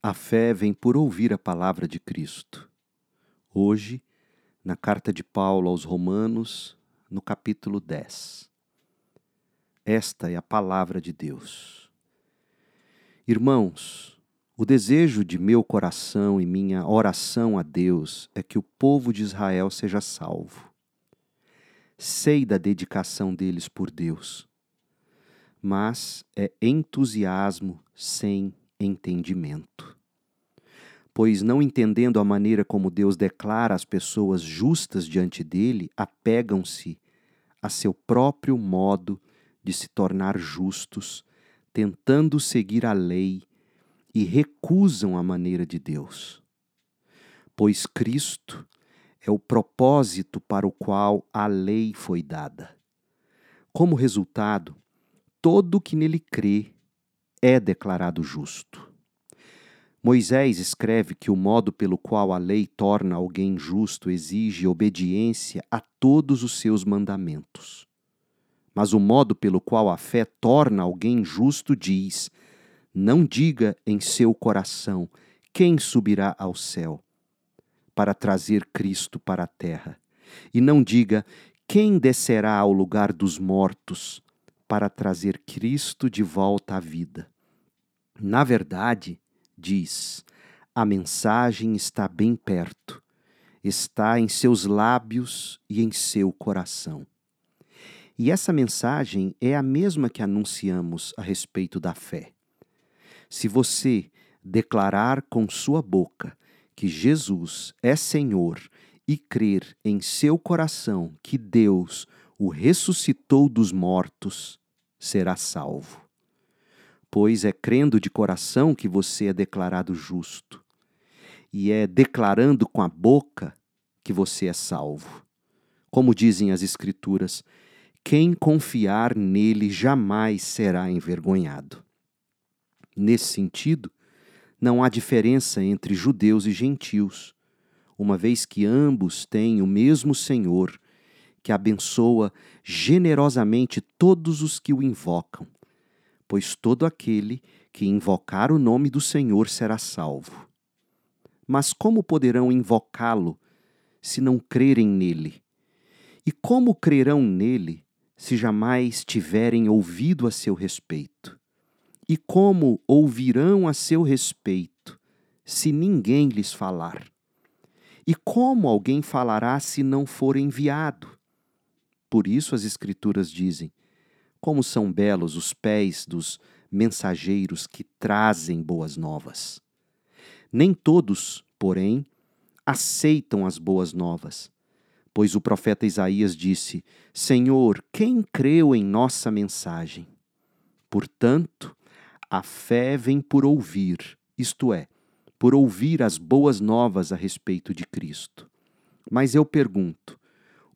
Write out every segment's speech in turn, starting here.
A fé vem por ouvir a palavra de Cristo. Hoje, na carta de Paulo aos Romanos, no capítulo 10. Esta é a palavra de Deus. Irmãos, o desejo de meu coração e minha oração a Deus é que o povo de Israel seja salvo. Sei da dedicação deles por Deus, mas é entusiasmo sem entendimento. Pois, não entendendo a maneira como Deus declara as pessoas justas diante dele, apegam-se a seu próprio modo de se tornar justos, tentando seguir a lei e recusam a maneira de Deus. Pois Cristo é o propósito para o qual a lei foi dada. Como resultado, todo que nele crê é declarado justo. Moisés escreve que o modo pelo qual a lei torna alguém justo exige obediência a todos os seus mandamentos. Mas o modo pelo qual a fé torna alguém justo diz: não diga em seu coração quem subirá ao céu para trazer Cristo para a terra, e não diga quem descerá ao lugar dos mortos para trazer Cristo de volta à vida. Na verdade, diz, a mensagem está bem perto, está em seus lábios e em seu coração. E essa mensagem é a mesma que anunciamos a respeito da fé. Se você declarar com sua boca que Jesus é Senhor e crer em seu coração que Deus o ressuscitou dos mortos, será salvo. Pois é crendo de coração que você é declarado justo, e é declarando com a boca que você é salvo. Como dizem as Escrituras, quem confiar nele jamais será envergonhado. Nesse sentido, não há diferença entre judeus e gentios, uma vez que ambos têm o mesmo Senhor que abençoa generosamente todos os que o invocam, pois todo aquele que invocar o nome do Senhor será salvo. Mas como poderão invocá-lo se não crerem nele? E como crerão nele se jamais tiverem ouvido a seu respeito? E como ouvirão a seu respeito se ninguém lhes falar? E como alguém falará se não for enviado? Por isso as Escrituras dizem: como são belos os pés dos mensageiros que trazem boas novas. Nem todos, porém, aceitam as boas novas. Pois o profeta Isaías disse: Senhor, quem creu em nossa mensagem? Portanto, a fé vem por ouvir, isto é, por ouvir as boas novas a respeito de Cristo. Mas eu pergunto: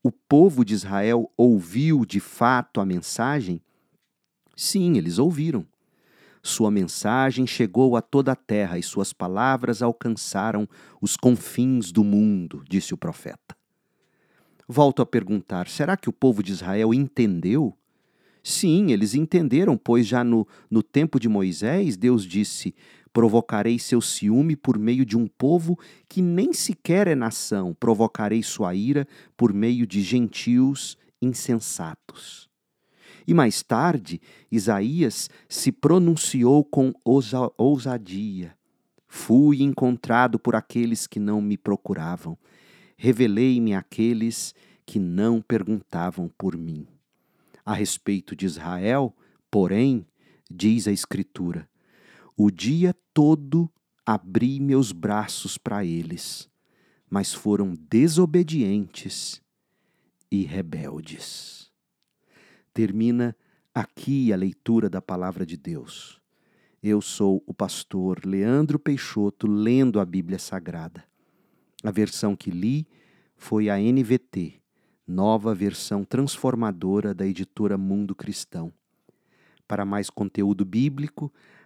o povo de Israel ouviu de fato a mensagem? Sim, eles ouviram. Sua mensagem chegou a toda a terra e suas palavras alcançaram os confins do mundo, disse o profeta. Volto a perguntar: será que o povo de Israel entendeu? Sim, eles entenderam, pois já no, no tempo de Moisés, Deus disse: Provocarei seu ciúme por meio de um povo que nem sequer é nação, provocarei sua ira por meio de gentios insensatos. E mais tarde, Isaías se pronunciou com ousadia. Fui encontrado por aqueles que não me procuravam. Revelei-me àqueles que não perguntavam por mim. A respeito de Israel, porém, diz a Escritura: o dia todo abri meus braços para eles, mas foram desobedientes e rebeldes. Termina aqui a leitura da palavra de Deus. Eu sou o pastor Leandro Peixoto lendo a Bíblia Sagrada. A versão que li foi a NVT, nova versão transformadora da editora Mundo Cristão. Para mais conteúdo bíblico,